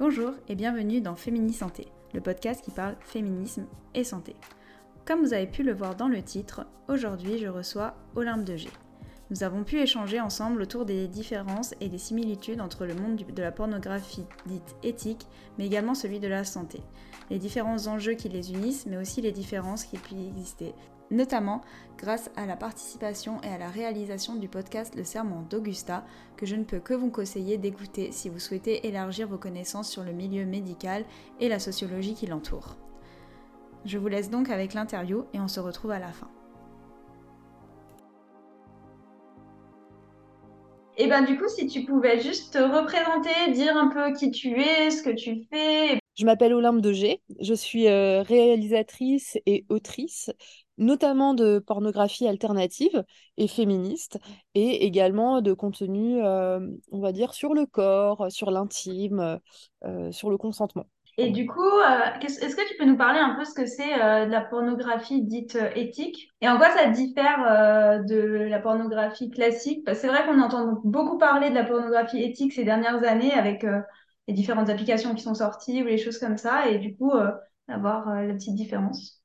Bonjour et bienvenue dans Fémini Santé, le podcast qui parle féminisme et santé. Comme vous avez pu le voir dans le titre, aujourd'hui je reçois Olympe de G. Nous avons pu échanger ensemble autour des différences et des similitudes entre le monde de la pornographie dite éthique, mais également celui de la santé. Les différents enjeux qui les unissent, mais aussi les différences qui peuvent exister, notamment grâce à la participation et à la réalisation du podcast Le Serment d'Augusta, que je ne peux que vous conseiller d'écouter si vous souhaitez élargir vos connaissances sur le milieu médical et la sociologie qui l'entoure. Je vous laisse donc avec l'interview et on se retrouve à la fin. Et ben du coup, si tu pouvais juste te représenter, dire un peu qui tu es, ce que tu fais. Je m'appelle Olympe Degé, je suis euh, réalisatrice et autrice notamment de pornographie alternative et féministe, et également de contenu, euh, on va dire, sur le corps, sur l'intime, euh, sur le consentement. Et du coup, euh, est-ce que tu peux nous parler un peu ce que c'est de la pornographie dite éthique? Et en quoi ça diffère de la pornographie classique? C'est vrai qu'on entend beaucoup parler de la pornographie éthique ces dernières années avec les différentes applications qui sont sorties ou les choses comme ça, et du coup, avoir la petite différence.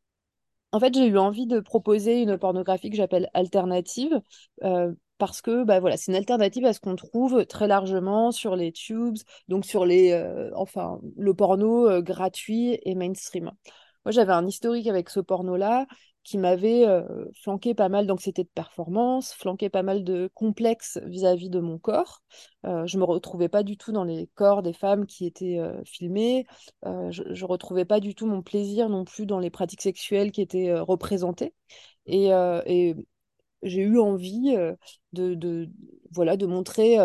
En fait, j'ai eu envie de proposer une pornographie que j'appelle alternative. Euh, parce que bah, voilà, c'est une alternative à ce qu'on trouve très largement sur les tubes, donc sur les, euh, enfin, le porno euh, gratuit et mainstream. Moi, j'avais un historique avec ce porno-là qui m'avait euh, flanqué pas mal d'anxiété de performance, flanqué pas mal de complexes vis-à-vis de mon corps. Euh, je me retrouvais pas du tout dans les corps des femmes qui étaient euh, filmées. Euh, je, ne retrouvais pas du tout mon plaisir non plus dans les pratiques sexuelles qui étaient représentées. Et, j'ai eu envie de, voilà, de montrer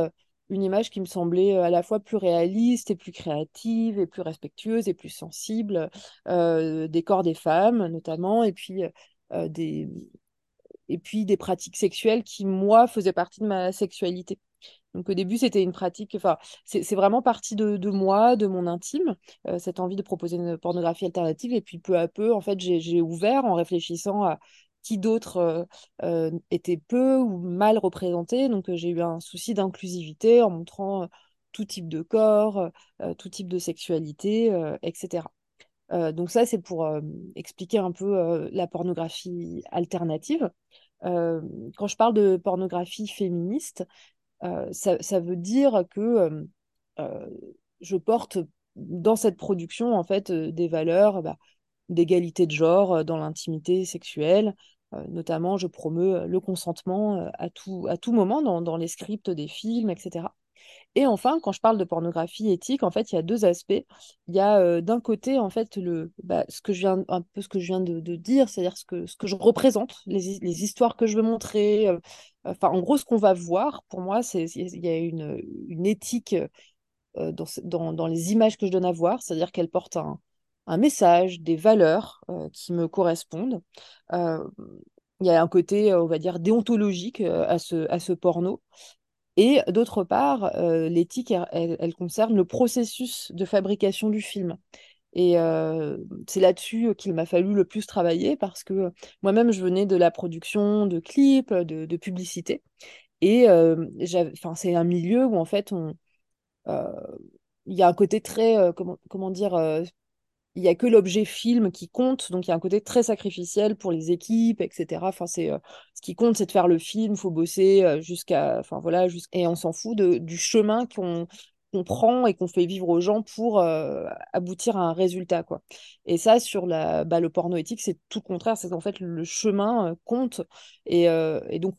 une image qui me semblait à la fois plus réaliste et plus créative et plus respectueuse et plus sensible des corps des femmes notamment et puis euh, des... et puis des pratiques sexuelles qui, moi, faisaient partie de ma sexualité. Donc au début, c'était une pratique, enfin, c'est vraiment partie de, de, moi, de mon intime, euh, cette envie de proposer une pornographie alternative. Et puis peu à peu, en fait, j'ai ouvert en réfléchissant à qui d'autres euh, étaient peu ou mal représentés. Donc j'ai eu un souci d'inclusivité en montrant tout type de corps, tout type de sexualité, etc. Euh, donc ça, c'est pour euh, expliquer un peu euh, la pornographie alternative. quand je parle de pornographie féministe, ça, veut dire que je porte dans cette production en fait des valeurs bah, d'égalité de genre dans l'intimité sexuelle. notamment, je promeux le consentement à tout, à tout moment dans, les scripts des films, etc. Et enfin, quand je parle de pornographie éthique, en fait, il y a deux aspects. Il y a euh, d'un côté, en fait, le, bah, ce que je viens, un peu ce que je viens de, dire, c'est-à-dire ce que, ce que je représente, les, les histoires que je veux montrer. Euh, en gros, ce qu'on va voir, pour moi, c'est il y a une, une éthique euh, dans, dans, dans, les images que je donne à voir, c'est-à-dire qu'elles portent un, un, message, des valeurs qui me correspondent. il y a un côté, on va dire, déontologique à ce, à ce porno. Et d'autre part, euh, l'éthique, elle, concerne le processus de fabrication du film. Et euh, c'est là-dessus qu'il m'a fallu le plus travailler parce que moi-même, je venais de la production de clips, de, de publicité. Et euh, c'est un milieu où, en fait, il y a un côté très, comment dire, il n'y a que l'objet film qui compte, donc il y a un côté très sacrificiel pour les équipes, etc. Enfin, c'est, euh, ce qui compte, c'est de faire le film, il faut bosser euh, jusqu'à. Enfin, voilà, et on s'en fout de, du chemin qu'on prend et qu'on fait vivre aux gens pour euh, aboutir à un résultat. Quoi. Et ça, sur la, bah, le porno éthique, c'est tout le contraire, c'est qu'en fait, le chemin compte. Et, et donc,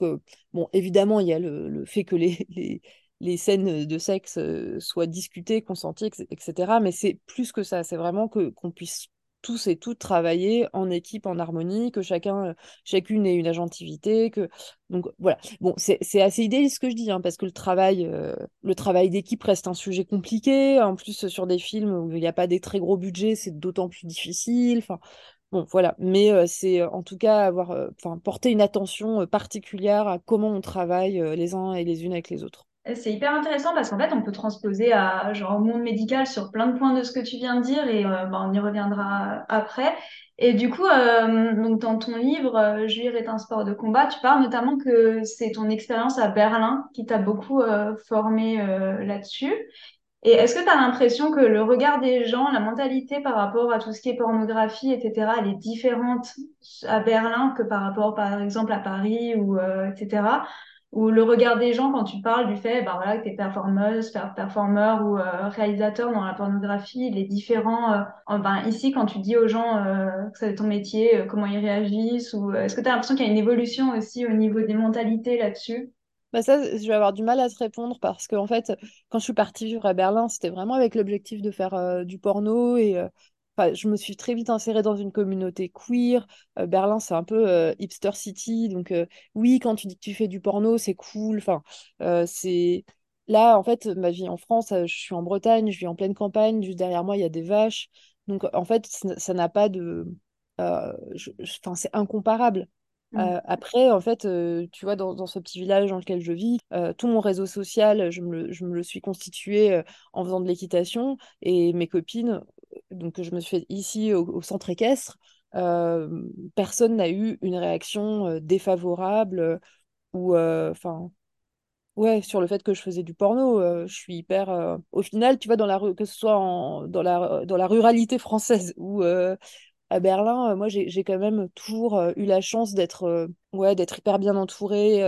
bon, évidemment, il y a le, fait que les les scènes de sexe soient discutées, consenties, etc. Mais c'est plus que ça, c'est vraiment que qu'on puisse tous et toutes travailler en équipe, en harmonie, que chacun, chacune ait une agentivité, donc voilà. Bon, c'est assez idéaliste ce que je dis, hein, parce que le travail, le travail d'équipe reste un sujet compliqué. En plus, sur des films où il n'y a pas des très gros budgets, c'est d'autant plus difficile. Enfin, bon, voilà. Mais c'est en tout cas avoir, porter une attention particulière à comment on travaille les uns et les unes avec les autres. C'est hyper intéressant parce qu'en fait, on peut transposer à, genre, au monde médical sur plein de points de ce que tu viens de dire et euh, bah, on y reviendra après. Et du coup, euh, donc dans ton livre, euh, Juir est un sport de combat, tu parles notamment que c'est ton expérience à Berlin qui t'a beaucoup formé là-dessus. Et est-ce que tu as l'impression que le regard des gens, la mentalité par rapport à tout ce qui est pornographie, etc., elle est différente à Berlin que par rapport, par exemple, à Paris ou euh, etc. Ou le regard des gens quand tu parles du fait, bah voilà, que t'es performeuse, performeur ou euh, réalisateur dans la pornographie, il est différent. Euh, enfin, ici, quand tu dis aux gens euh, que c'est ton métier, comment ils réagissent, ou est-ce que tu as l'impression qu'il y a une évolution aussi au niveau des mentalités là-dessus? Bah ça, je vais avoir du mal à te répondre parce que fait, quand je suis partie vivre à Berlin, c'était vraiment avec l'objectif de faire du porno et enfin, je me suis très vite insérée dans une communauté queer. Euh, Berlin, c'est un peu euh, hipster city, donc euh, oui, quand tu dis que tu fais du porno, c'est cool. Enfin, c'est là, en fait, ma vie en France, je suis en Bretagne, je vis en pleine campagne, juste derrière moi, il y a des vaches, donc en fait, ça n'a pas de, je- enfin, c'est incomparable. Mm. Euh, après, en fait, euh, tu vois, dans, dans ce petit village dans lequel je vis, euh, tout mon réseau social, je me le, je me le suis constitué en faisant de l'équitation. Et mes copines, donc que je me suis fait ici au, au centre équestre, euh, personne n'a eu une réaction euh, défavorable euh, ou, enfin, ouais, sur le fait que je faisais du porno. je suis hyper. Au final, tu vois, dans la rue, que ce soit en- dans la, dans la ruralité française ou à Berlin, moi, j'ai, quand même toujours eu la chance d'être ouais, d'être hyper bien entourée,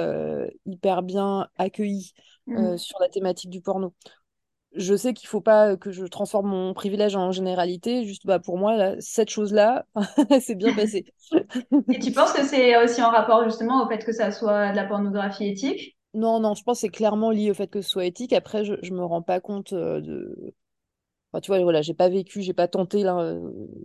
hyper bien accueillie euh, Mm. sur la thématique du porno. Je sais qu'il faut pas que je transforme mon privilège en généralité. Juste bah, pour moi, là, cette chose-là, c'est bien passé. Et tu penses que c'est aussi en rapport justement au fait que ça soit de la pornographie éthique? Non, non, je pense que c'est clairement lié au fait que ce soit éthique. Après, je, je me rends pas compte euh, de, Enfin, tu vois, voilà, j'ai pas vécu, j'ai pas tenté là, euh,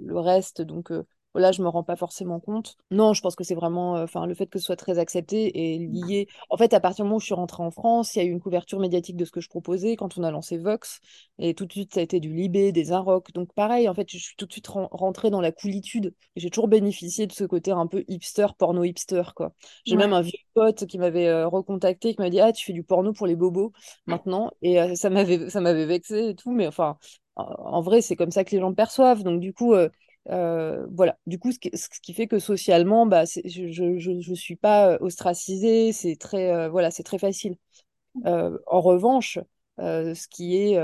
le reste, donc euh, voilà, je me rends pas forcément compte. Non, je pense que c'est vraiment, euh, enfin, le fait que ce soit très accepté est lié. En fait, à partir du moment où je suis rentrée en France, il y a eu une couverture médiatique de ce que je proposais quand on a lancé Vox, et tout de suite, ça a été du Libé, des Inrock. Donc pareil, en fait, je suis tout de suite ren- rentrée dans la coolitude. Et j'ai toujours bénéficié de ce côté un peu hipster, porno hipster, quoi. J'ai même un vieux pote qui m'avait euh, recontacté, qui m'a dit, ah, tu fais du porno pour les bobos maintenant, et euh, ça m'avait, ça m'avait vexé et tout, mais enfin en vrai, c'est comme ça que les gens perçoivent. Donc, du coup, euh, euh, voilà. Du coup, ce qui, ce qui fait que socialement, bah, je, je suis pas euh, ostracisée. C'est très, euh, voilà, c'est très facile. Euh, en revanche, ce qui est,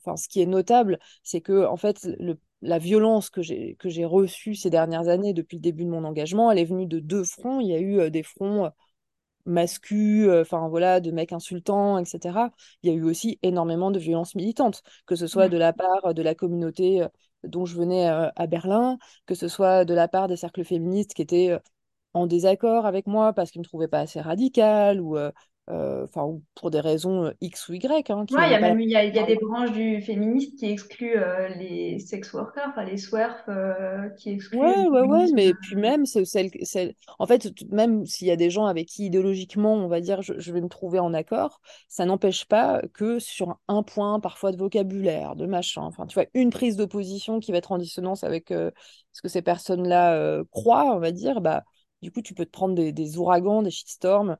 enfin, ce qui est notable, c'est que, en fait, le, la violence que j'ai, que j'ai reçue ces dernières années, depuis le début de mon engagement, elle est venue de deux fronts. Il y a eu des fronts mascu, euh, enfin voilà, de mecs insultants, etc. Il y a eu aussi énormément de violences militantes, que ce soit de la part de la communauté dont je venais euh, à Berlin, que ce soit de la part des cercles féministes qui étaient euh, en désaccord avec moi parce qu'ils me trouvaient pas assez radicale ou, euh, euh, enfin, ou pour des raisons euh, X ou Y, hein, Ouais, il y pas y a, y a des branches du féministe qui excluent euh, les sex workers, enfin les SWERF, euh, qui excluent Ouais, ouais, ouais, mais puis même, c'est celle, celle... en fait, même s'il y a des gens avec qui idéologiquement, on va dire, je, je vais me trouver en accord, ça n'empêche pas que sur un point, parfois de vocabulaire, de machin, enfin, tu vois, une prise d'opposition qui va être en dissonance avec ce que ces personnes-là croient, on va dire, bah, du coup, tu peux te prendre des, des ouragans, des shitstorms.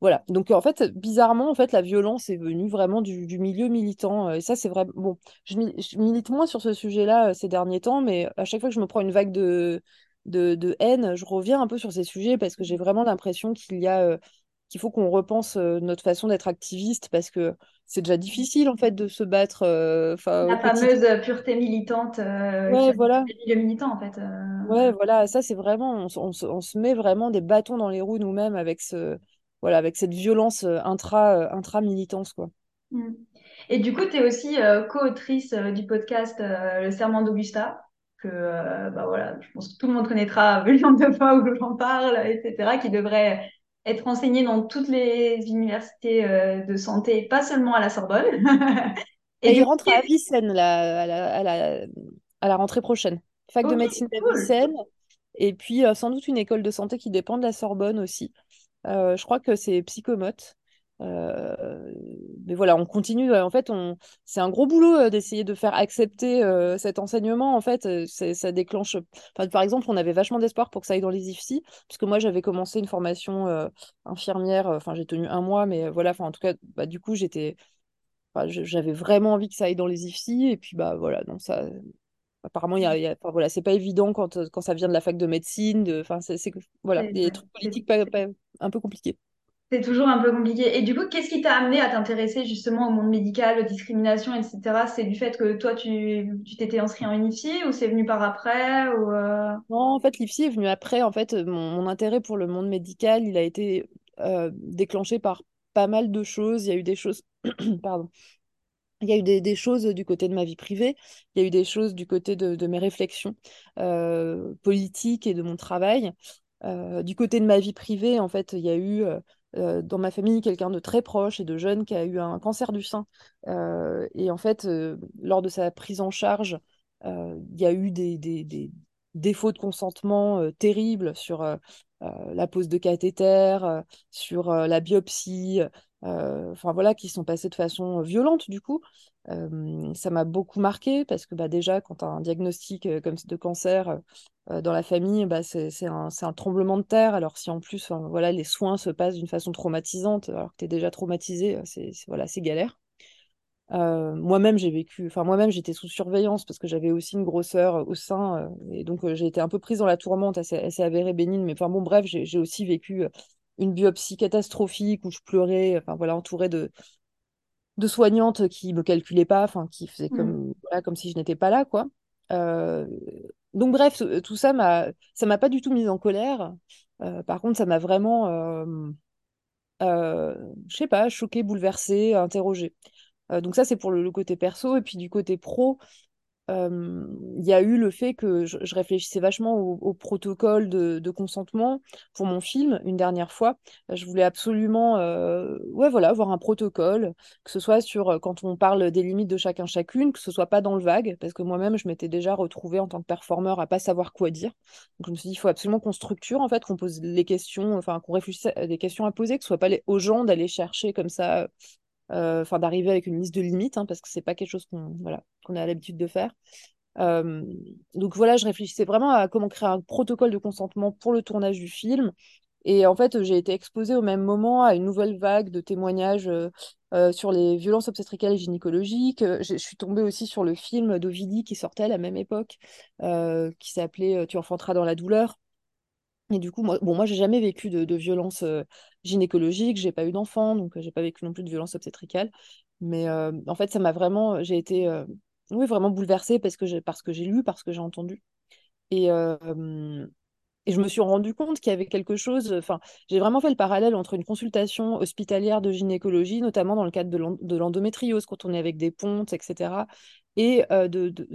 Voilà. Donc, en fait, bizarrement, en fait, la violence est venue vraiment du, du milieu militant. Et ça, c'est vrai. Bon, je, mi- je milite moins sur ce sujet-là ces derniers temps, mais à chaque fois que je me prends une vague de, de, de haine, je reviens un peu sur ces sujets parce que j'ai vraiment l'impression qu'il y a, euh, qu'il faut qu'on repense euh, notre façon d'être activiste parce que c'est déjà difficile, en fait, de se battre euh, La fameuse pureté militante euh, Ouais, voilà. militants, en fait. euh. Ouais, voilà, ça c'est vraiment, on, on se met vraiment des bâtons dans les roues nous-mêmes avec ce, voilà, avec cette violence euh, intra, euh, intra-militance, quoi. Mm. Et du coup, tu es aussi euh, co-autrice du podcast Le Serment d'Augusta, que euh, bah voilà, je pense que tout le monde connaîtra vu le nombre de fois où j'en parle, etc., qui devrait être enseigné dans toutes les universités euh, de santé, pas seulement à la Sorbonne. Et il rentre à Avicenne là, à la, à la, à la rentrée prochaine. Fac de médecine cool. d'Avicenne, et puis euh, sans doute une école de santé qui dépend de la Sorbonne aussi. Euh, je crois que c'est psychomote. Euh, mais voilà, on continue. euh, En fait, c'est un gros boulot d'essayer de faire accepter cet enseignement. En fait, ça déclenche. Enfin, par exemple, on avait vachement d'espoir pour que ça aille dans les IFSI, puisque moi, j'avais commencé une formation infirmière. Enfin, j'ai tenu un mois, mais voilà. Enfin, en tout cas, bah, du coup, j'étais. enfin, j'avais vraiment envie que ça aille dans les IFSI, et puis bah voilà. Donc ça. Apparemment, il y a, il y a- enfin, voilà, c'est pas évident quand, euh, quand ça vient de la fac de médecine. De... Enfin, c'est, voilà, des trucs politiques pas, pas- un peu compliqués. C'est toujours un peu compliqué. Et du coup, qu'est-ce qui t'a amené à t'intéresser justement au monde médical, aux discriminations, etc. C'est du fait que toi, tu tu t'étais inscrit en UNIFSI ou c'est venu par après ou euh, Non, en fait, l'IFSI est venu après. En fait, mon, mon intérêt pour le monde médical, il a été euh, déclenché par pas mal de choses. Il y a eu des choses, pardon, il y a eu des, choses du côté de ma vie privée, il y a eu des choses du côté de, mes réflexions euh, politiques et de mon travail. Euh, du côté de ma vie privée, en fait, il y a eu euh, dans ma famille quelqu'un de très proche et de jeune qui a eu un cancer du sein. Et en fait, lors de sa prise en charge, il y a eu des, défauts de consentement terribles sur la pose de cathéter, sur la biopsie, enfin voilà, qui sont passés de façon violente du coup. Euh, ça m'a beaucoup marqué parce que bah, déjà, quand tu as un diagnostic euh, comme de cancer euh, dans la famille, bah, c'est un, tremblement de terre. Alors si en plus, voilà, les soins se passent d'une façon traumatisante, alors que tu es déjà traumatisé, euh, c'est voilà, galère. Euh, moi-même, j'ai vécu, enfin moi-même, j'étais sous surveillance parce que j'avais aussi une grosseur euh, au sein, euh, et donc euh, j'ai été un peu prise dans la tourmente, assez, assez avérée, bénigne. Mais enfin bon, bref, j'ai aussi vécu euh, une biopsie catastrophique où je pleurais, enfin voilà, entourée de, de soignantes qui me calculaient pas, enfin qui faisaient hmm. comme, voilà, comme si je n'étais pas là, quoi. Euh, donc bref, tout ça m'a, ça m'a pas du tout mise en colère. Euh, par contre, ça m'a vraiment, euh, euh, je sais pas, choquée, bouleversée, interrogée. Donc ça, c'est pour le, le côté perso. Et puis du côté pro, il y a eu le fait que je, réfléchissais vachement au, protocole de, consentement pour mon film une dernière fois. Je voulais absolument ouais, voilà, avoir un protocole, que ce soit sur quand on parle des limites de chacun chacune, que ce soit pas dans le vague, parce que moi-même, je m'étais déjà retrouvée en tant que performeur à pas savoir quoi dire. Donc je me suis dit, il faut absolument qu'on structure, en fait, qu'on pose les questions, enfin qu'on réfléchisse à des questions à poser, que ce soit pas les, aux gens d'aller chercher comme ça enfin d'arriver avec une liste de limites, hein, parce que c'est pas quelque chose qu'on voilà, qu'on a l'habitude de faire. Euh, donc voilà, je réfléchissais vraiment à comment créer un protocole de consentement pour le tournage du film. Et en fait, j'ai été exposée au même moment à une nouvelle vague de témoignages euh, euh, sur les violences obstétricales et gynécologiques. Euh, Je, suis tombée aussi sur le film d'Ovidie qui sortait à la même époque, euh, qui s'appelait euh, Tu enfanteras dans la douleur et du coup, moi, bon, moi, j'ai jamais vécu de, violence euh, gynécologique, j'ai pas eu d'enfant, donc euh, j'ai pas vécu non plus de violence obstétricale. Mais euh, en fait, ça m'a vraiment, j'ai été, euh, oui, vraiment bouleversée parce que j'ai, parce que j'ai lu, parce que j'ai entendu. Et, euh, et je me suis rendu compte qu'il y avait quelque chose. Enfin, j'ai vraiment fait le parallèle entre une consultation hospitalière de gynécologie, notamment dans le cadre de l'endométriose, quand on est avec des pontes, etc., et, de, de-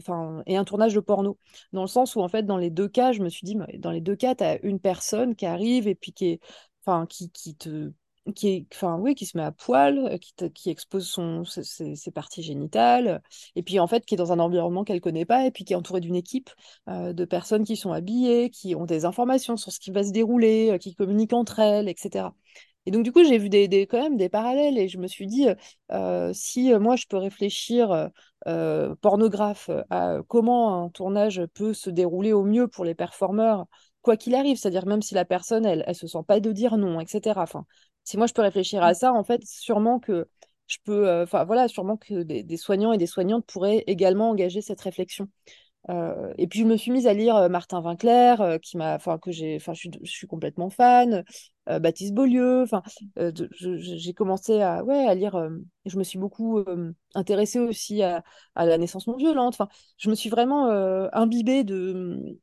et un tournage de porno. Dans le sens où, en fait, dans les deux cas, je me suis dit, dans les deux cas, tu as une personne qui arrive et puis qui est, qui, qui te. Qui, oui, qui se met à poil, qui, qui expose son, ses, parties génitales, et puis en fait qui est dans un environnement qu'elle connaît pas, et puis qui est entourée d'une équipe de personnes qui sont habillées, qui ont des informations sur ce qui va se dérouler, qui communiquent entre elles, etc. Et donc, du coup, j'ai vu des, des- quand même des parallèles et je me suis dit, euh, si euh, moi, je peux réfléchir, euh, pornographe, à comment un tournage peut se dérouler au mieux pour les performeurs, quoi qu'il arrive, c'est-à-dire même si la personne, elle, elle se sent pas de dire non, etc. Enfin, si moi, je peux réfléchir à ça, en fait, sûrement que je peux, euh, enfin, voilà, sûrement que des, des soignants et des soignantes pourraient également engager cette réflexion. Euh, et puis je me suis mise à lire Martin Winkler, euh, qui m'a, enfin que j'ai, enfin je suis, complètement fan, Baptiste Beaulieu, enfin euh, j'ai commencé à, ouais, à lire. euh, je me suis beaucoup euh, intéressée aussi à, la naissance non violente. Enfin, je me suis vraiment euh, imbibée de,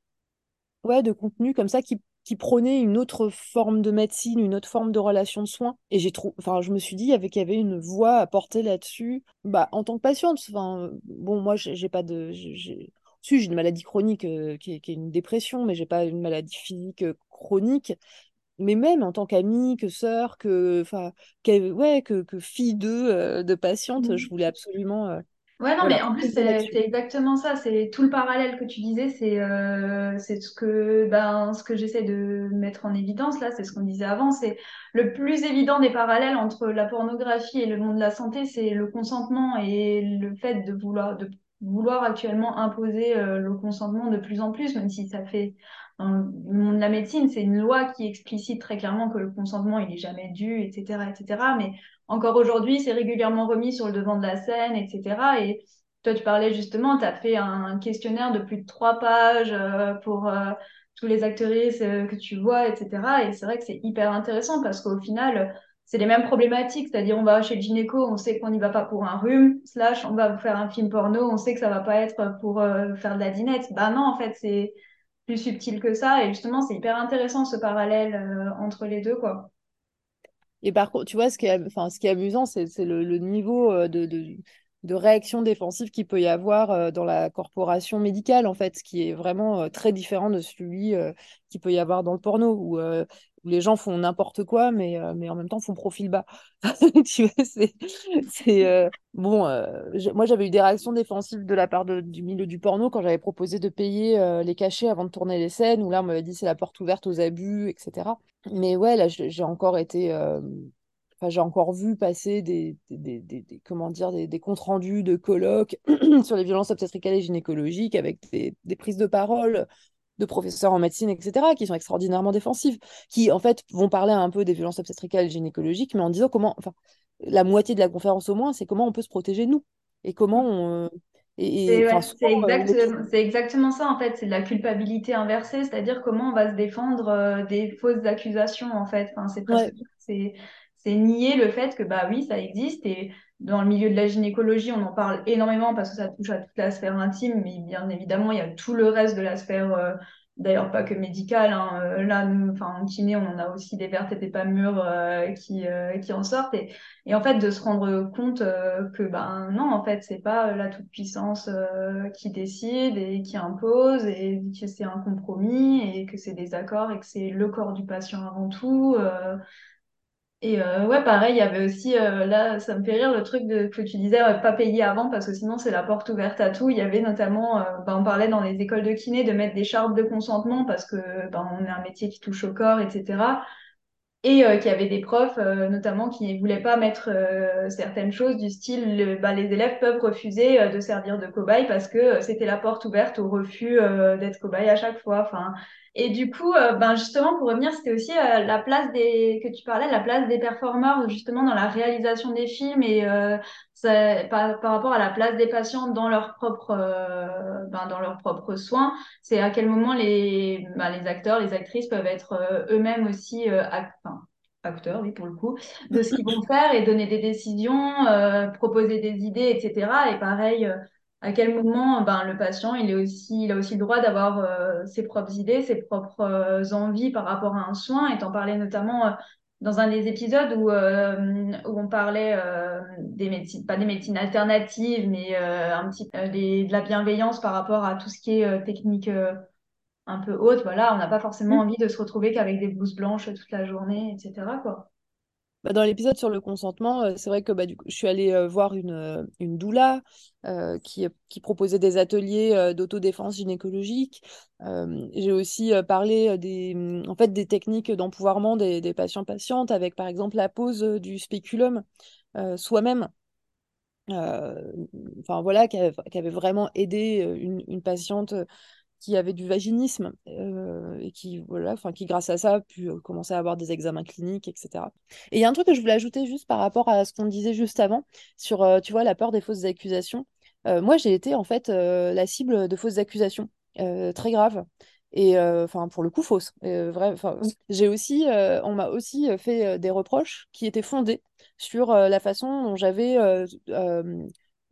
ouais, de contenu comme ça qui qui prônait une autre forme de médecine, une autre forme de relation de soins. Et j'ai trouvé, enfin, je me suis dit qu'il y avait une voix à porter là-dessus. Bah, en tant que patiente, enfin, bon, moi, j'ai pas de, j'ai, une maladie chronique euh, qui est, qui est une dépression, mais j'ai pas une maladie physique euh, chronique. Mais même en tant qu'amie, que sœur, que, ouais, que, que fille de, euh, de patiente, je voulais absolument, euh, Ouais, non, voilà, mais en plus, c'est exactement ça. C'est tout le parallèle que tu disais. C'est euh, c'est ce que, ben, ce que j'essaie de mettre en évidence là. C'est ce qu'on disait avant. C'est le plus évident des parallèles entre la pornographie et le monde de la santé, c'est le consentement et le fait de vouloir, de vouloir actuellement imposer euh, le consentement de plus en plus, même si ça fait dans le monde de la médecine, c'est une loi qui explicite très clairement que le consentement, il est jamais dû, etc., etc. Mais encore aujourd'hui, c'est régulièrement remis sur le devant de la scène, etc. Et toi, tu parlais justement, tu as fait un questionnaire de plus de trois pages euh, pour euh, tous les actrices que tu vois, etc. Et c'est vrai que c'est hyper intéressant parce qu'au final, c'est les mêmes problématiques, c'est-à-dire on va chez le gynéco, on sait qu'on n'y va pas pour un rhume, slash on va vous faire un film porno, on sait que ça va pas être pour euh, faire de la dinette. Bah non, en fait, c'est plus subtil que ça, et justement, c'est hyper intéressant ce parallèle euh, entre les deux, quoi. Et par contre, tu vois, ce qui est, ce qui est amusant, c'est le, niveau de, de, de réaction défensive qu'il peut y avoir euh, dans la corporation médicale, en fait, ce qui est vraiment euh, très différent de celui euh, qu'il peut y avoir dans le porno, les gens font n'importe quoi, mais, mais en même temps font profil bas. c'est... bon, moi, j'avais eu des réactions défensives de la part du milieu du porno quand j'avais proposé de payer les cachets avant de tourner les scènes, où là, on m'avait dit c'est la porte ouverte aux abus, etc. Mais ouais, là, j'ai encore été j'ai encore vu passer des comment dire, des, comptes rendus de colloques sur les violences obstétricales et gynécologiques avec des, prises de parole de professeurs en médecine, etc., qui sont extraordinairement défensives, qui en fait vont parler un peu des violences obstétricales et gynécologiques, mais en disant comment, enfin, la moitié de la conférence au moins, c'est comment on peut se protéger nous et comment on, c'est exactement ça en fait, c'est de la culpabilité inversée, c'est-à-dire comment on va se défendre euh, des fausses accusations en fait. Enfin, c'est c'est nier le fait que bah oui, ça existe et dans le milieu de la gynécologie, on en parle énormément parce que ça touche à toute la sphère intime, mais bien évidemment, il y a tout le reste de la sphère, euh, d'ailleurs pas que médicale. Hein. Euh, là, nous, enfin, en kiné, on en a aussi des vertes et des pas mûres euh, qui, qui en sortent. Et, et, en fait, de se rendre compte que ben non, en fait, c'est pas la toute-puissance qui décide et qui impose et que c'est un compromis et que c'est des accords et que c'est le corps du patient avant tout. Et euh, ouais, pareil, il y avait aussi, euh, là, ça me fait rire le truc de, que tu disais, pas payer avant parce que sinon c'est la porte ouverte à tout. Il y avait notamment, euh, bah, on parlait dans les écoles de kiné de mettre des chartes de consentement parce que bah, on est un métier qui touche au corps, etc. Et qu'il y avait des profs, notamment, qui ne voulaient pas mettre certaines choses du style, bah, les élèves peuvent refuser de servir de cobaye parce que c'était la porte ouverte au refus d'être cobaye à chaque fois. Enfin, et du coup, euh, ben justement, pour revenir, c'était aussi euh, la place des que tu parlais, la place des performeurs justement dans la réalisation des films et euh, ça, par, par, rapport à la place des patients dans leurs propres ben, dans leurs propres soins. C'est à quel moment les ben, les acteurs, les actrices peuvent être eux-mêmes aussi acteurs, oui, pour le coup, de ce qu'ils vont faire et donner des décisions, proposer des idées, etc. Et pareil, à quel moment ben, le patient il, est aussi, il a aussi le droit d'avoir euh, ses propres idées, ses propres euh, envies par rapport à un soin. Et en parlais notamment euh, dans un des épisodes où, où on parlait des médecines, pas des médecines alternatives, mais un petit, de la bienveillance par rapport à tout ce qui est technique un peu haute. Voilà, on n'a pas forcément mmh. envie de se retrouver qu'avec des blouses blanches toute la journée, etc. Quoi. Bah, dans l'épisode sur le consentement, euh, c'est vrai que bah, du coup, je suis allée euh, voir une, euh, une doula qui, qui, proposait des ateliers d'autodéfense gynécologique. J'ai aussi parlé des, mm, en fait, des techniques d'empouvoirment des, des patients-patientes avec par exemple la pose du spéculum soi-même. Enfin voilà, qui avait, qui avait, vraiment aidé une, une patiente qui avait du vaginisme euh, et qui, voilà, enfin, qui, grâce à ça, a pu euh, commencer à avoir des examens cliniques, etc. Et il y a un truc que je voulais ajouter juste par rapport à ce qu'on disait juste avant sur, euh, tu vois, la peur des fausses accusations. moi, j'ai été en fait la cible de fausses accusations très graves et enfin pour le coup fausses. j'ai aussi, on m'a aussi fait des reproches qui étaient fondés sur la façon dont j'avais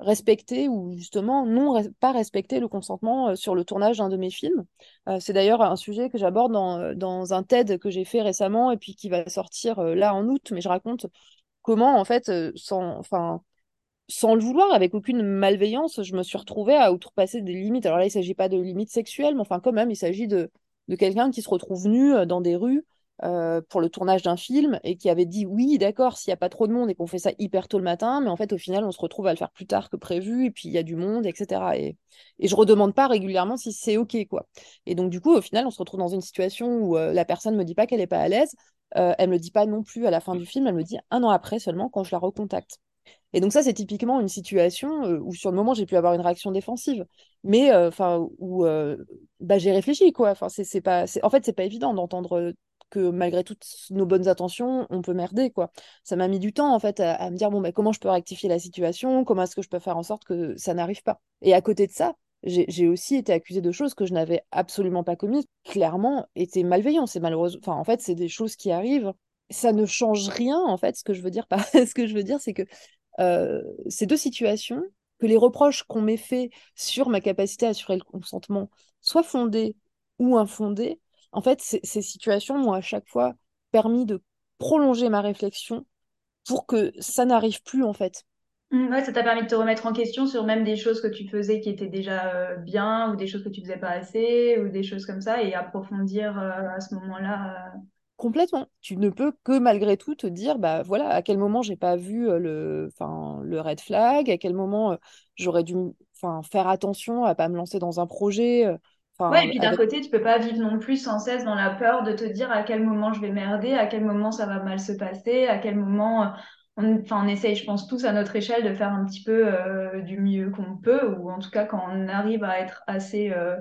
respecter ou justement non pas respecter le consentement euh, sur le tournage d'un de mes films. Euh, c'est d'ailleurs un sujet que j'aborde dans, euh, dans, un TED que j'ai fait récemment et puis qui va sortir là en août, mais je raconte comment en fait sans enfin sans le vouloir, avec aucune malveillance, je me suis retrouvée à outrepasser des limites. Alors là, il ne s'agit pas de limites sexuelles, mais enfin quand même, il s'agit de, de quelqu'un qui se retrouve nu dans des rues euh, pour le tournage d'un film et qui avait dit oui, d'accord, s'il n'y a pas trop de monde et qu'on fait ça hyper tôt le matin, mais en fait, au final, on se retrouve à le faire plus tard que prévu et puis il y a du monde, etc. Et, et je redemande pas régulièrement si c'est OK, quoi. Et donc, du coup, au final, on se retrouve dans une situation où euh, la personne me dit pas qu'elle est pas à l'aise, euh, elle me le dit pas non plus à la fin du film, elle me dit un an après seulement quand je la recontacte. Et donc ça, c'est typiquement une situation où sur le moment, j'ai pu avoir une réaction défensive, mais où bah, j'ai réfléchi quoi. Enfin, c'est pas, en fait, c'est pas évident d'entendre que malgré toutes nos bonnes intentions, on peut merder, quoi. Ça m'a mis du temps, en fait, à, me dire, bon, comment je peux rectifier la situation, comment est-ce que je peux faire en sorte que ça n'arrive pas? Et à côté de ça, j'ai aussi été accusée de choses que je n'avais absolument pas commises, clairement, étaient malveillantes. C'est malheureusement, enfin, en fait, c'est des choses qui arrivent ça ne change rien, en fait. Ce que je veux dire, ce que je veux dire, c'est que euh, ces deux situations, que les reproches qu'on m'ait fait sur ma capacité à assurer le consentement soient fondés ou infondés, en fait, ces situations m'ont à chaque fois permis de prolonger ma réflexion pour que ça n'arrive plus, en fait. Mmh, ouais, ça t'a permis de te remettre en question sur même des choses que tu faisais qui étaient déjà euh, bien ou des choses que tu faisais pas assez ou des choses comme ça et approfondir euh, à ce moment-là. euh. Complètement. Tu ne peux que malgré tout te dire, bah voilà, à quel moment j'ai pas vu le, enfin, le red flag, à quel moment j'aurais dû, enfin, faire attention à pas me lancer dans un projet, euh, Ouais, et enfin, puis d'un avec côté, tu peux pas vivre non plus sans cesse dans la peur de te dire à quel moment je vais merder, à quel moment ça va mal se passer, à quel moment euh, on, enfin, on essaye, je pense, tous à notre échelle de faire un petit peu euh, du mieux qu'on peut, ou en tout cas quand on arrive à être assez euh,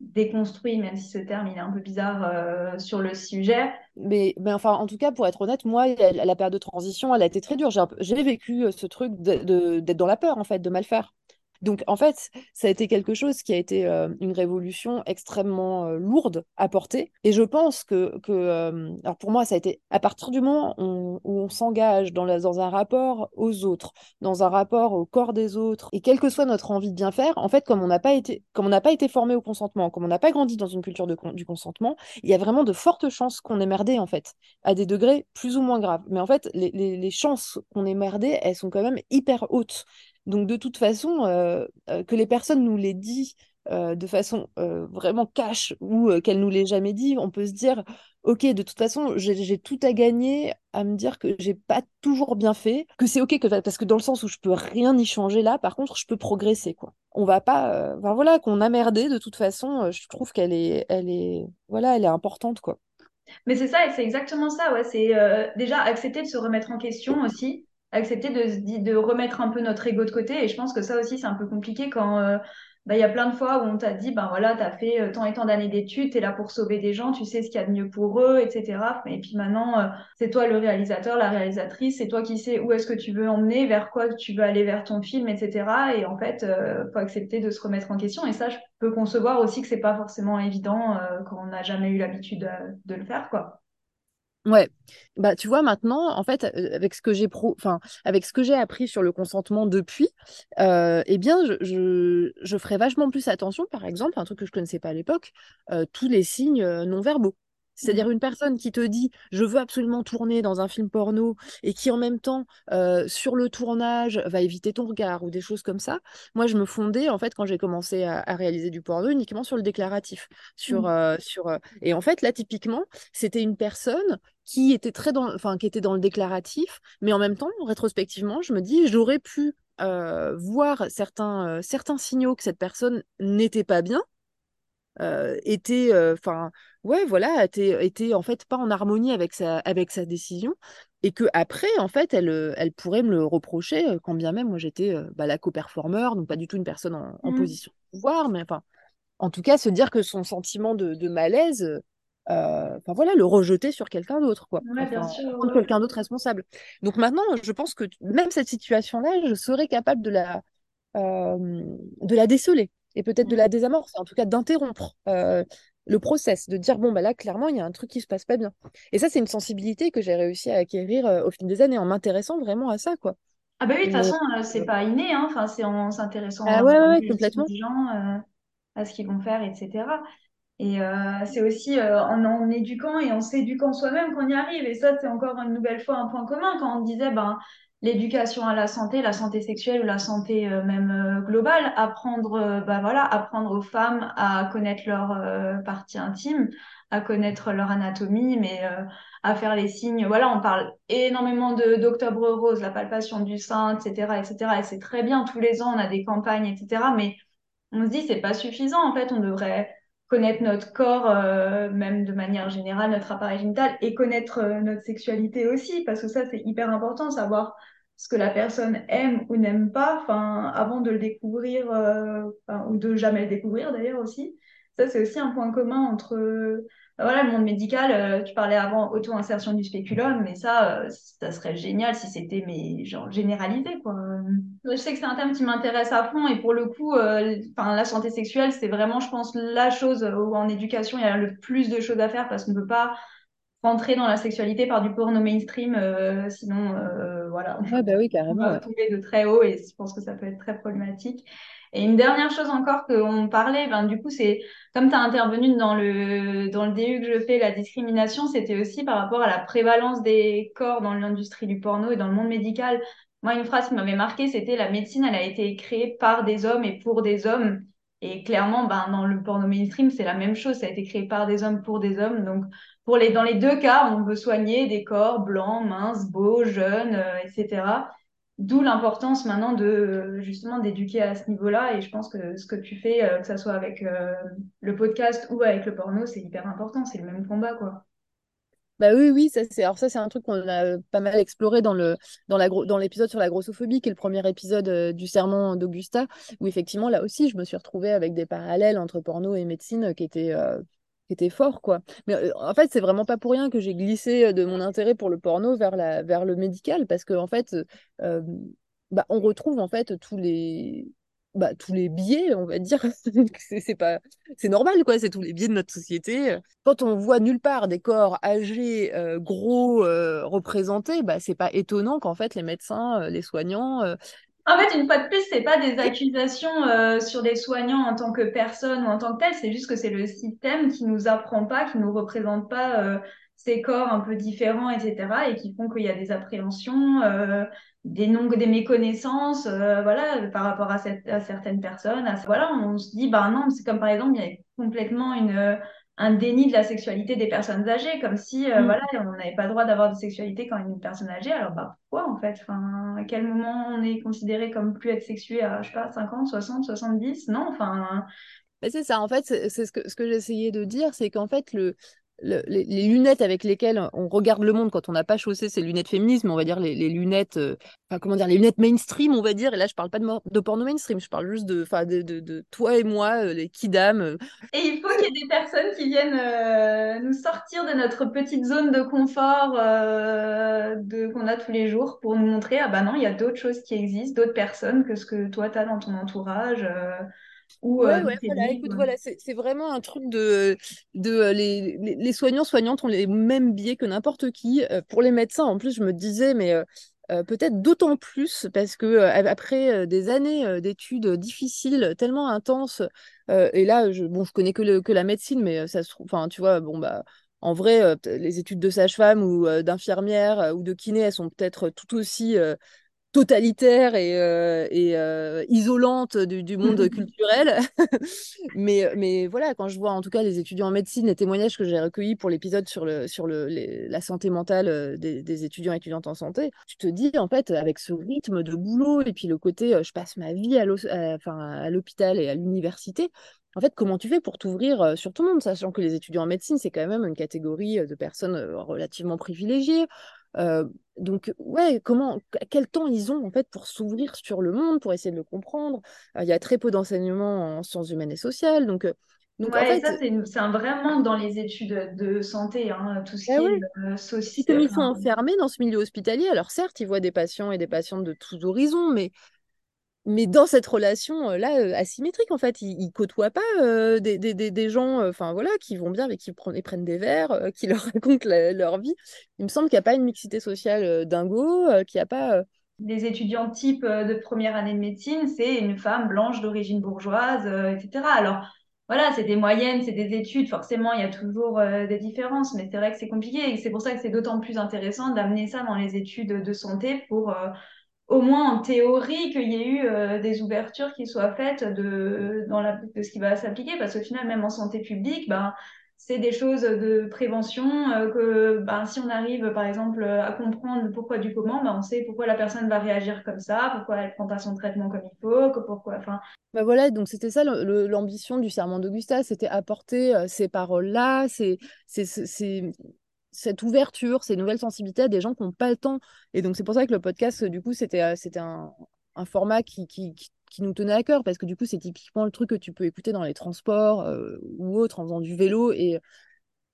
déconstruit, même si ce terme il est un peu bizarre euh, sur le sujet. Mais, mais enfin, en tout cas, pour être honnête, moi, la, la période de transition, elle a été très dure. J'ai vécu ce truc de- de- d'être dans la peur, en fait, de mal faire. Donc, en fait, ça a été quelque chose qui a été euh, une révolution extrêmement euh, lourde à porter. Et je pense que, euh, pour moi, ça a été à partir du moment où on, s'engage dans, un rapport aux autres, dans un rapport au corps des autres, et quelle que soit notre envie de bien faire, en fait, comme on n'a pas été, formé au consentement, comme on n'a pas grandi dans une culture du consentement, il y a vraiment de fortes chances qu'on ait merdé, en fait, à des degrés plus ou moins graves. Mais en fait, les chances qu'on ait merdé, elles sont quand même hyper hautes. Donc, de toute façon, euh, euh, que les personnes nous l'aient dit euh, de façon vraiment cash ou qu'elles nous l'aient jamais dit, on peut se dire, ok, de toute façon, j'ai tout à gagner à me dire que j'ai pas toujours bien fait, que c'est ok, que, parce que dans le sens où je peux rien y changer là, par contre, je peux progresser, quoi. On va pas, voilà, qu'on a merdé, de toute façon, je trouve qu'elle est, elle est, voilà, elle est importante, quoi. Mais c'est ça, c'est exactement ça. C'est déjà accepter de se remettre en question aussi, accepter de, de remettre un peu notre ego de côté. Et je pense que ça aussi, c'est un peu compliqué quand euh, bah, il y a plein de fois où on t'a dit, ben voilà, t'as fait euh, tant et tant d'années d'études, t'es là pour sauver des gens, tu sais ce qu'il y a de mieux pour eux, etc. Et puis maintenant, euh, c'est toi le réalisateur, la réalisatrice, c'est toi qui sais où est-ce que tu veux emmener, vers quoi tu veux aller vers ton film, etc. Et en fait, euh, faut accepter de se remettre en question. Et ça, je peux concevoir aussi que c'est pas forcément évident quand on n'a jamais eu l'habitude de le faire, quoi. Ouais, bah tu vois maintenant, en fait, avec ce que j'ai pro... enfin, avec ce que j'ai appris sur le consentement depuis, eh bien, je, je, ferai vachement plus attention, par exemple, un truc que je connaissais pas à l'époque, tous les signes non verbaux. C'est-à-dire une personne qui te dit je veux absolument tourner dans un film porno et qui en même temps euh, sur le tournage va éviter ton regard ou des choses comme ça. Moi, je me fondais en fait quand j'ai commencé à, à réaliser du porno uniquement sur le déclaratif, sur Mm. euh, sur euh, et en fait là typiquement c'était une personne qui était très dans, enfin, qui était dans le déclaratif, mais en même temps, rétrospectivement, je me dis, j'aurais pu voir certains, certains signaux que cette personne n'était pas bien, euh, était, euh, enfin, ouais, voilà, était, était en fait pas en harmonie avec sa, avec sa décision, et que après, en fait, elle, euh, elle pourrait me le reprocher, euh, quand bien même moi j'étais bah, la co-performeur, donc pas du tout une personne en, en Mm. position de pouvoir, mais enfin, en tout cas, se dire que son sentiment de, de malaise, euh, enfin voilà, le rejeter sur quelqu'un d'autre, quoi. Ouais, Enfin, ouais. quelqu'un d'autre responsable. Donc maintenant, je pense que même cette situation-là, je serais capable de la, de la déceler et peut-être de la Mm. désamorcer, en tout cas d'interrompre euh, le process, de dire, bon, bah là, clairement, il y a un truc qui se passe pas bien. Et ça, c'est une sensibilité que j'ai réussi à acquérir euh, au fil des années en m'intéressant vraiment à ça, quoi. Ah bah oui, de toute façon, euh, c'est pas inné, hein. Enfin, c'est en s'intéressant ah ouais, ouais, complètement. aux gens, à ce qu'ils vont faire, etc. Et euh, c'est aussi euh, en, en éduquant et en s'éduquant soi-même qu'on y arrive. Et ça, c'est encore une nouvelle fois un point commun quand on disait ben, l'éducation à la santé, la santé sexuelle ou la santé euh, même euh, globale, apprendre, euh, ben voilà, apprendre aux femmes à connaître leur partie intime, à connaître leur anatomie, mais à faire les signes. Voilà, on parle énormément de d'Octobre Rose, la palpation du sein, etc., etc. Et c'est très bien, tous les ans, on a des campagnes, etc. Mais on se dit, c'est pas suffisant. En fait, on devrait connaître notre corps, euh, même de manière générale, notre appareil génital, et connaître euh, notre sexualité aussi, parce que ça, c'est hyper important, savoir ce que la personne aime ou n'aime pas, avant de le découvrir, euh, ou de jamais le découvrir d'ailleurs aussi. Ça, c'est aussi un point commun entre, voilà, le monde médical. euh, tu parlais avant auto-insertion du spéculum, mais ça, euh, ça serait génial si c'était, mais genre généralisé, quoi. Je sais que c'est un thème qui m'intéresse à fond et pour le coup, euh, enfin, la santé sexuelle, c'est vraiment, je pense, la chose où en éducation, il y a le plus de choses à faire parce qu'on ne peut pas rentrer dans la sexualité par du porno mainstream, sinon voilà, ouais, bah oui, carrément, on va tomber de très haut et je pense que ça peut être très problématique. Et une dernière chose encore qu'on parlait, ben, du coup, c'est comme tu as intervenu dans le, dans le DU que je fais, la discrimination, c'était aussi par rapport à la prévalence des corps dans l'industrie du porno et dans le monde médical. Moi, une phrase qui m'avait marqué, c'était la médecine, elle a été créée par des hommes et pour des hommes. Et clairement, ben, dans le porno mainstream, c'est la même chose. Ça a été créé par des hommes pour des hommes. Donc, pour les, dans les deux cas, on veut soigner des corps blancs, minces, beaux, jeunes, euh, etc. D'où l'importance maintenant de justement d'éduquer à ce niveau-là. Et je pense que ce que tu fais, euh, que ce soit avec euh, le podcast ou avec le porno, c'est hyper important. C'est le même combat, quoi. Bah oui, oui, ça c'est alors ça c'est un truc qu'on a pas mal exploré dans le l'épisode sur la grossophobie, qui est le premier épisode euh, du serment d'Augusta, où effectivement là aussi je me suis retrouvée avec des parallèles entre porno et médecine qui étaient étaient forts quoi. Mais en fait c'est vraiment pas pour rien que j'ai glissé de mon intérêt pour le porno vers la vers le médical parce que en fait bah, on retrouve en fait tous les bah, tous les biais, on va dire. c'est pas, c'est normal, quoi. C'est tous les biais de notre société. Quand on voit nulle part des corps âgés, gros, représentés, bah, c'est pas étonnant qu'en fait les médecins, les soignants. En fait, une fois de plus, c'est pas des accusations sur des soignants en tant que personne ou en tant que tel. C'est juste que c'est le système qui nous apprend pas, qui nous représente pas ces corps un peu différents, etc., et qui font qu'il y a des appréhensions, des noms, des méconnaissances, euh, voilà, par rapport à, cette, à certaines personnes. voilà, on se dit, bah non, c'est comme par exemple, il y a complètement une, un déni de la sexualité des personnes âgées, comme si, euh, mm. voilà, on n'avait pas le droit d'avoir de sexualité quand une personne âgée. Alors, bah pourquoi en fait? Enfin, À quel moment on est considéré comme plus être sexué à, je sais pas, 50, 60, 70 Non, enfin. c'est ça, en fait, c'est ce que, ce que j'essayais de dire, c'est qu'en fait, le, les, lunettes avec lesquelles on regarde le monde quand on n'a pas chaussé ces lunettes féminisme, on va dire les, lunettes, euh, enfin comment dire, les lunettes mainstream, on va dire. Et là, je parle pas de, de porno mainstream, je parle juste de, de, de, de, toi et moi, euh, les kidam. Euh. Et il faut qu'il y ait des personnes qui viennent nous sortir de notre petite zone de confort qu'on a tous les jours pour nous montrer, ah bah non, il y a d'autres choses qui existent, d'autres personnes que ce que toi, tu as dans ton entourage. Ou, ouais, ouais, voilà, écoute, voilà, c'est vraiment un truc de, de les, les, soignants, soignantes ont les mêmes biais que n'importe qui. pour les médecins, en plus, je me disais, mais peut-être d'autant plus parce que après des années d'études difficiles, tellement intenses, et là, je, bon, je connais que, le, que la médecine, mais ça se trouve, enfin, tu vois, bon, bah. En vrai, les études de sage-femme ou d'infirmière ou de kiné, elles sont peut-être tout aussi totalitaire et, euh, et euh, isolante du, monde culturel. mais, mais voilà, quand je vois en tout cas les étudiants en médecine, les témoignages que j'ai recueillis pour l'épisode sur, le, sur le, la santé mentale euh, des, étudiants et étudiantes en santé, tu te dis en fait, avec ce rythme de boulot et puis le côté je passe ma vie à l'hôpital et à l'université, en fait, comment tu fais pour t'ouvrir sur tout le monde, sachant que les étudiants en médecine, c'est quand même une catégorie de personnes relativement privilégiées donc, ouais, comment, quel temps ils ont en fait pour s'ouvrir sur le monde, pour essayer de le comprendre? Il y a très peu d'enseignements en sciences humaines et sociales, donc. donc ouais, ça, c'est un vrai manque dans les études de santé, hein, tout ce eh qui est social. Ils sont enfermés dans ce milieu hospitalier. Alors, certes, ils voient des patients et des patientes de tous horizons, mais mais dans cette relation là asymétrique en fait ils, ne côtoient pas euh, des, des, des, gens enfin voilà qui vont bien avec qui prennent, des verres qui leur racontent leur vie. Il me semble qu'il n'y a pas une mixité sociale dingo qu'il n'y a pas des étudiants type de première année de médecine c'est une femme blanche d'origine bourgeoise etc alors voilà, c'est des moyennes, c'est des études, forcément, il y a toujours des différences, mais c'est vrai que c'est compliqué. Et c'est pour ça que c'est d'autant plus intéressant d'amener ça dans les études de santé pour au moins en théorie, qu'il y ait eu euh, des ouvertures qui soient faites de, dans la, de ce qui va s'appliquer, parce qu'au final, même en santé publique, ben, c'est des choses de prévention euh, que ben, si on arrive, par exemple, à comprendre pourquoi du comment, ben, on sait pourquoi la personne va réagir comme ça, pourquoi elle prend pas son traitement comme il faut, que pourquoi... Ben voilà, donc c'était ça l'ambition du serment d'Augusta, c'était apporter euh, ces paroles-là, c'est cette ouverture, ces nouvelles sensibilités à des gens qui n'ont pas le temps. Et donc, c'est pour ça que le podcast, du coup, c'était euh, c'était un, un, format qui, qui, qui, nous tenait à cœur, parce que du coup, c'est typiquement le truc que tu peux écouter dans les transports euh, ou autres, en faisant du vélo. Et,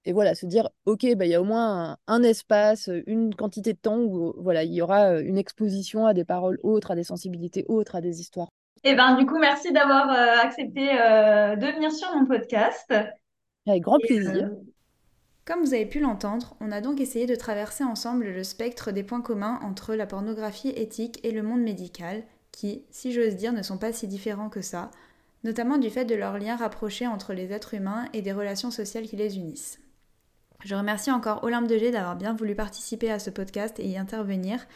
et voilà, se dire, OK, bah, il y a au moins un, espace, une quantité de temps où voilà, il y aura euh, une exposition à des paroles autres, à des sensibilités autres, à des histoires. Et eh ben, du coup, merci d'avoir accepté de venir sur mon podcast. Avec grand plaisir. Comme vous avez pu l'entendre, on a donc essayé de traverser ensemble le spectre des points communs entre la pornographie éthique et le monde médical, qui, si j'ose dire, ne sont pas si différents que ça, notamment du fait de leurs liens rapprochés entre les êtres humains et des relations sociales qui les unissent. Je remercie encore Olympe de G d'avoir bien voulu participer à ce podcast et y intervenir.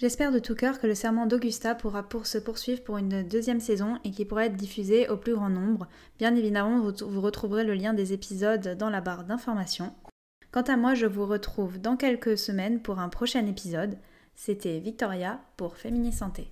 J'espère de tout cœur que le serment d'Augusta pourra pour se poursuivre pour une deuxième saison et qui pourra être diffusé au plus grand nombre. Bien évidemment, vous retrouverez le lien des épisodes dans la barre d'information. Quant à moi, je vous retrouve dans quelques semaines pour un prochain épisode. C'était Victoria pour Féminin Santé.